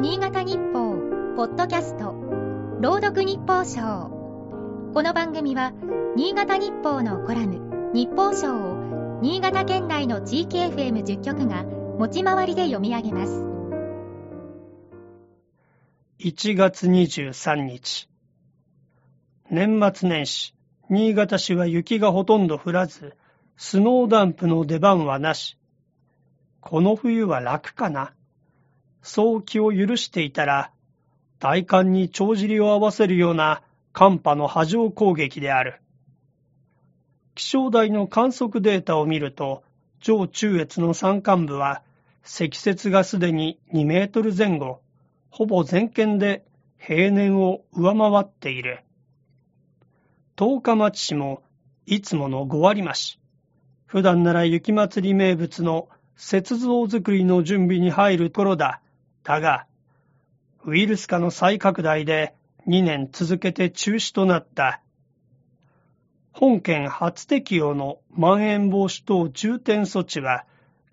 新潟日報ポッドキャスト朗読日報賞。この番組は新潟日報のコラム日報賞を新潟県内の地域 FM10 局が持ち回りで読み上げます。1月23日。年末年始新潟市は雪がほとんど降らずスノーダンプの出番はなし。この冬は楽かな。そう気を許していたら、大寒に帳尻を合わせるような寒波の波状攻撃である。気象台の観測データを見ると、上中越の山間部は積雪がすでに2メートル前後、ほぼ全県で平年を上回っている。十日町市もいつもの5割増し。普段なら雪祭り名物の雪像作りの準備に入る頃だ。だが、ウイルス化の再拡大で2年続けて中止となった。本県初適用のまん延防止等重点措置は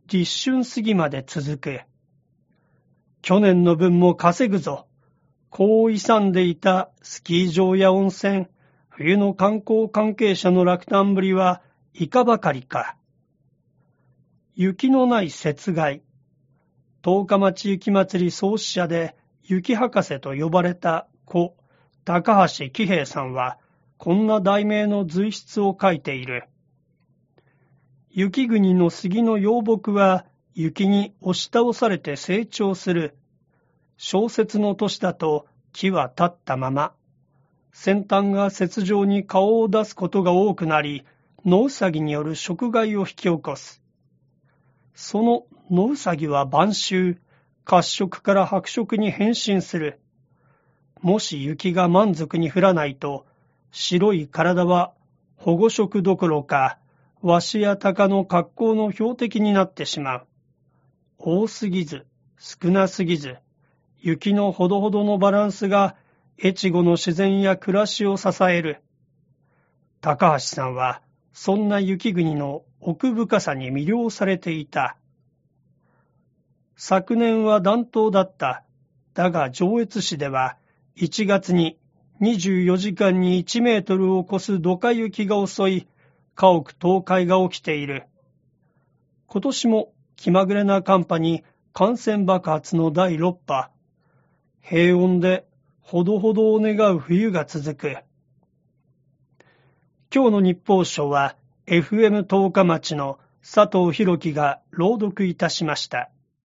立春過ぎまで続く。去年の分も稼ぐぞ。こう勇んでいたスキー場や温泉、冬の観光関係者の落胆ぶりはいかばかりか。雪のない雪害、十日町雪まつり創始者で雪博士と呼ばれた故高橋喜平さんはこんな題名の随筆を書いている。雪国の杉の幼木は雪に押し倒されて成長する。小説の年だと木は立ったまま。先端が雪上に顔を出すことが多くなり、野うさぎによる食害を引き起こす。その野うさぎは晩秋、褐色から白色に変身する。もし雪が満足に降らないと、白い体は保護色どころか、わしや鷹の格好の標的になってしまう。多すぎず、少なすぎず、雪のほどほどのバランスが越後の自然や暮らしを支える。高橋さんは、そんな雪国の奥深さに魅了されていた。昨年は暖冬だった。だが上越市では1月に24時間に1メートルを超す土下雪が襲い、家屋倒壊が起きている。今年も気まぐれな寒波に感染爆発の第6波。平穏でほどほどを願う冬が続く。今日の日報書は FM 十日町の佐藤博樹が朗読いたしました。